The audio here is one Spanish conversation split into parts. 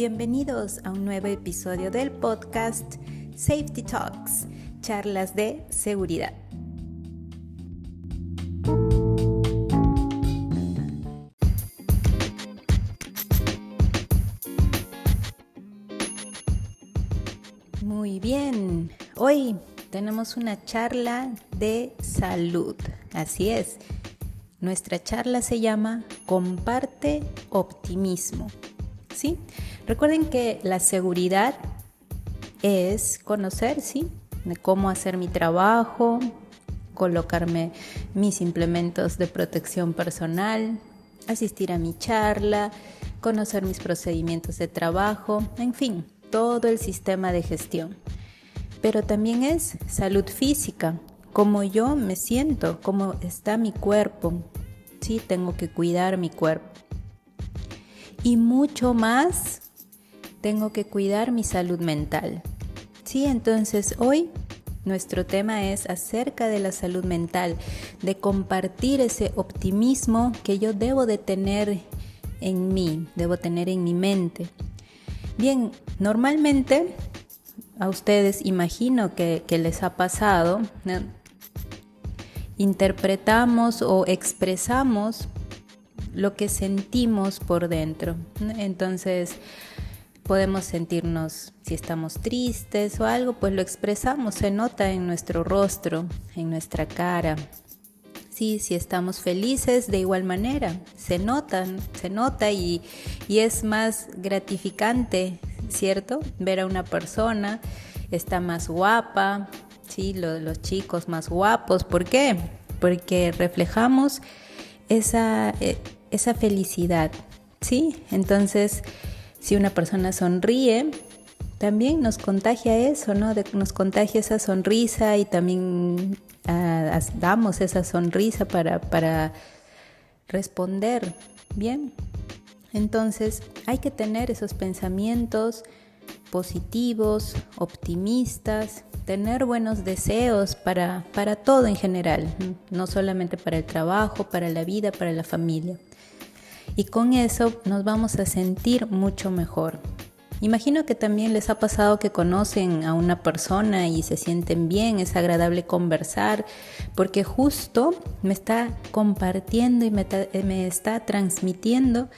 Bienvenidos a un nuevo episodio del podcast Safety Talks, charlas de seguridad. Muy bien, hoy tenemos una charla de salud, así es. Nuestra charla se llama Comparte optimismo. ¿Sí? Recuerden que la seguridad es conocer. De cómo hacer mi trabajo, colocarme mis implementos de protección personal, asistir a mi charla, conocer mis procedimientos de trabajo, en fin, todo el sistema de gestión. Pero también es salud física, cómo yo me siento, cómo está mi cuerpo. Sí, tengo que cuidar mi cuerpo. Y mucho más tengo que cuidar mi salud mental. Sí, entonces hoy nuestro tema es acerca de la salud mental, de compartir ese optimismo que yo debo de tener en mí, debo tener en mi mente. Bien, normalmente a ustedes imagino que, les ha pasado, interpretamos o expresamos lo que sentimos por dentro. Entonces, podemos sentirnos, si estamos tristes o algo, pues lo expresamos, se nota en nuestro rostro, en nuestra cara. Sí, si estamos felices, de igual manera, se notan, se nota y, es más gratificante, ¿cierto? Ver a una persona, está más guapa, sí, los chicos más guapos, ¿por qué? Porque reflejamos esa, eh, esa felicidad, ¿sí? Entonces, si una persona sonríe, también nos contagia eso, ¿no? nos contagia esa sonrisa y también ah, damos esa sonrisa para, para responder bien. Entonces hay que tener esos pensamientos positivos, optimistas, tener buenos deseos para, para todo en general, no solamente para el trabajo, para la vida, para la familia y con eso nos vamos a sentir mucho mejor. Imagino que también les ha pasado que conocen a una persona y se sienten bien, es agradable conversar, porque justo me está compartiendo y me, está transmitiendo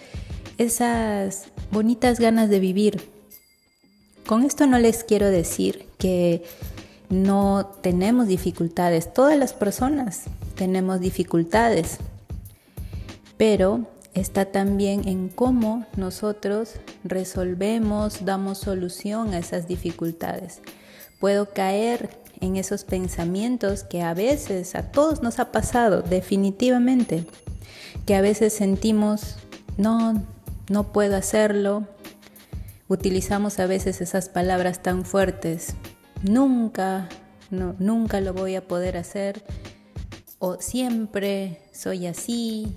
esas bonitas ganas de vivir. Con esto no les quiero decir que no tenemos dificultades, todas las personas tenemos dificultades, pero está también en cómo nosotros resolvemos, damos solución a esas dificultades. Puedo caer en esos pensamientos que a veces a todos nos ha pasado, definitivamente, que a veces sentimos, no, no puedo hacerlo, utilizamos a veces esas palabras tan fuertes, nunca, no, nunca lo voy a poder hacer, o siempre soy así,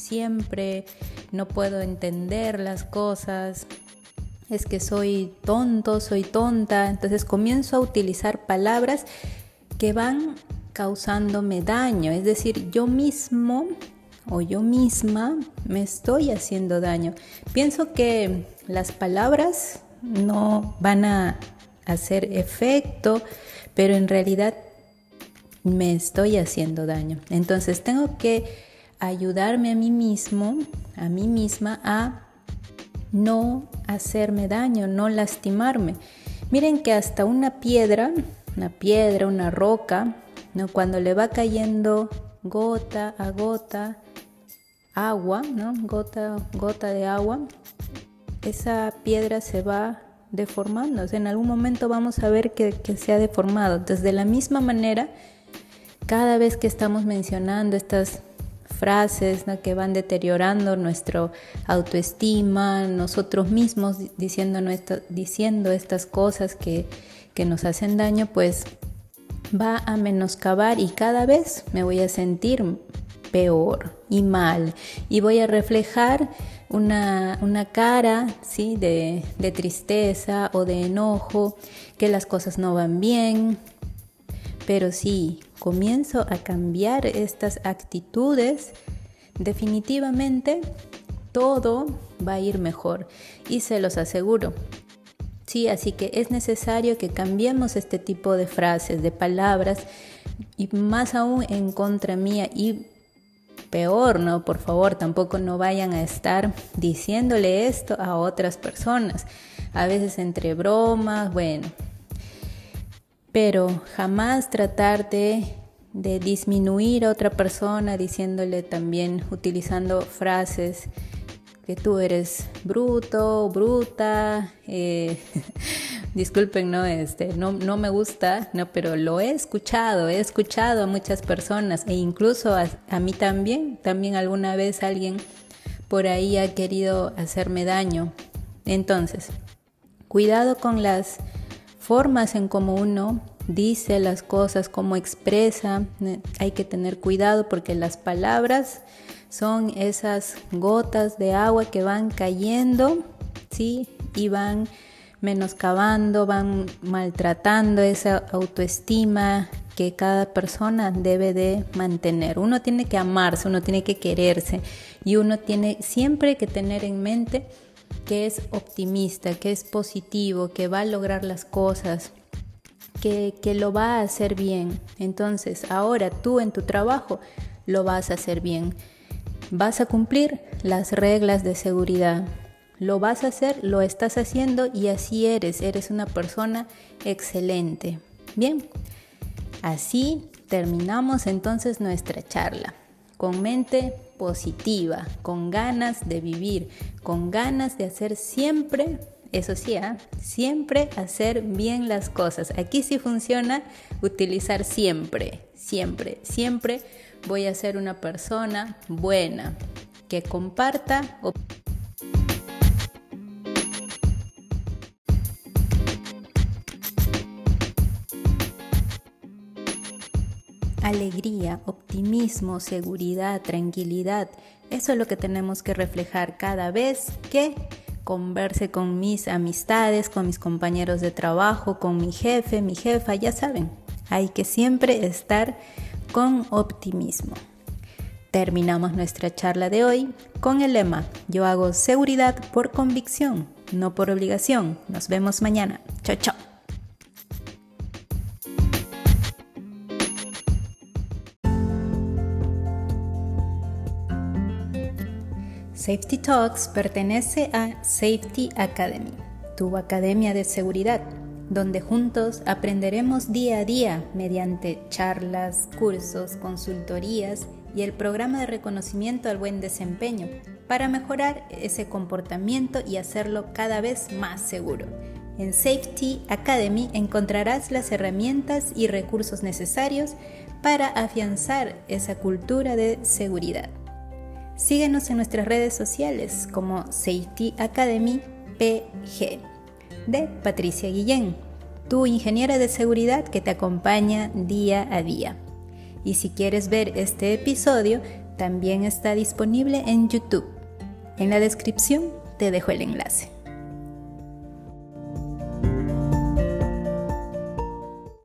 siempre, no puedo entender las cosas, es que soy tonto, soy tonta, entonces comienzo a utilizar palabras que van causándome daño, es decir, yo mismo o yo misma me estoy haciendo daño. Pienso que las palabras no van a hacer efecto, pero en realidad me estoy haciendo daño. Entonces tengo que ayudarme a mí mismo, a mí misma, a no hacerme daño, no lastimarme. Miren que hasta una piedra, una piedra, una roca, ¿no? cuando le va cayendo gota a gota agua, ¿no? gota, gota de agua, esa piedra se va deformando. en algún momento vamos a ver que, que se ha deformado. Entonces, de la misma manera, cada vez que estamos mencionando estas frases que van deteriorando nuestra autoestima, nosotros mismos diciendo, diciendo estas cosas que, que nos hacen daño, pues va a menoscabar y cada vez me voy a sentir peor y mal y voy a reflejar una, una cara ¿sí? de, de tristeza o de enojo, que las cosas no van bien, pero si comienzo a cambiar estas actitudes, definitivamente todo va a ir mejor y se los aseguro. Sí, así que es necesario que cambiemos este tipo de frases, de palabras y más aún en contra mía y peor, ¿no? Por favor, tampoco no vayan a estar diciéndole esto a otras personas. A veces entre bromas, bueno. Pero jamás tratar de de disminuir a otra persona diciéndole también, utilizando frases que tú eres bruto, bruta, eh, disculpen, no, este, no, no me gusta, no, pero lo he escuchado, he escuchado a muchas personas e incluso a, a mí también, también alguna vez alguien por ahí ha querido hacerme daño. Entonces, cuidado con las formas en cómo uno dice las cosas, cómo expresa. Hay que tener cuidado porque las palabras son esas gotas de agua que van cayendo, ¿sí? Y van menoscabando, van maltratando esa autoestima que cada persona debe de mantener. Uno tiene que amarse, uno tiene que quererse y uno tiene siempre que tener en mente que es optimista, que es positivo, que va a lograr las cosas, que, que, lo va a hacer bien. Entonces, ahora tú en tu trabajo lo vas a hacer bien. Vas a cumplir las reglas de seguridad. Lo vas a hacer, lo estás haciendo y así eres. Eres una persona excelente. Bien, así terminamos entonces nuestra charla. Con mente positiva, con ganas de vivir, con ganas de hacer siempre, eso sí, ¿ah? siempre hacer bien las cosas. Aquí sí funciona utilizar siempre, siempre, siempre voy a ser una persona buena, que comparta. Alegría, optimismo, seguridad, tranquilidad. Eso es lo que tenemos que reflejar cada vez que converse con mis amistades, con mis compañeros de trabajo, con mi jefe, mi jefa, ya saben, hay que siempre estar con optimismo. Terminamos nuestra charla de hoy con el lema, yo hago seguridad por convicción, no por obligación. Nos vemos mañana. Chao, chao. Safety Talks pertenece a Safety Academy, tu academia de seguridad, donde juntos aprenderemos día a día mediante charlas, cursos, consultorías y el programa de reconocimiento al buen desempeño para mejorar ese comportamiento y hacerlo cada vez más seguro. En Safety Academy encontrarás las herramientas y recursos necesarios para afianzar esa cultura de seguridad. Síguenos en nuestras redes sociales como Safety Academy PG de Patricia Guillén, tu ingeniera de seguridad que te acompaña día a día. Y si quieres ver este episodio, también está disponible en YouTube. En la descripción te dejo el enlace.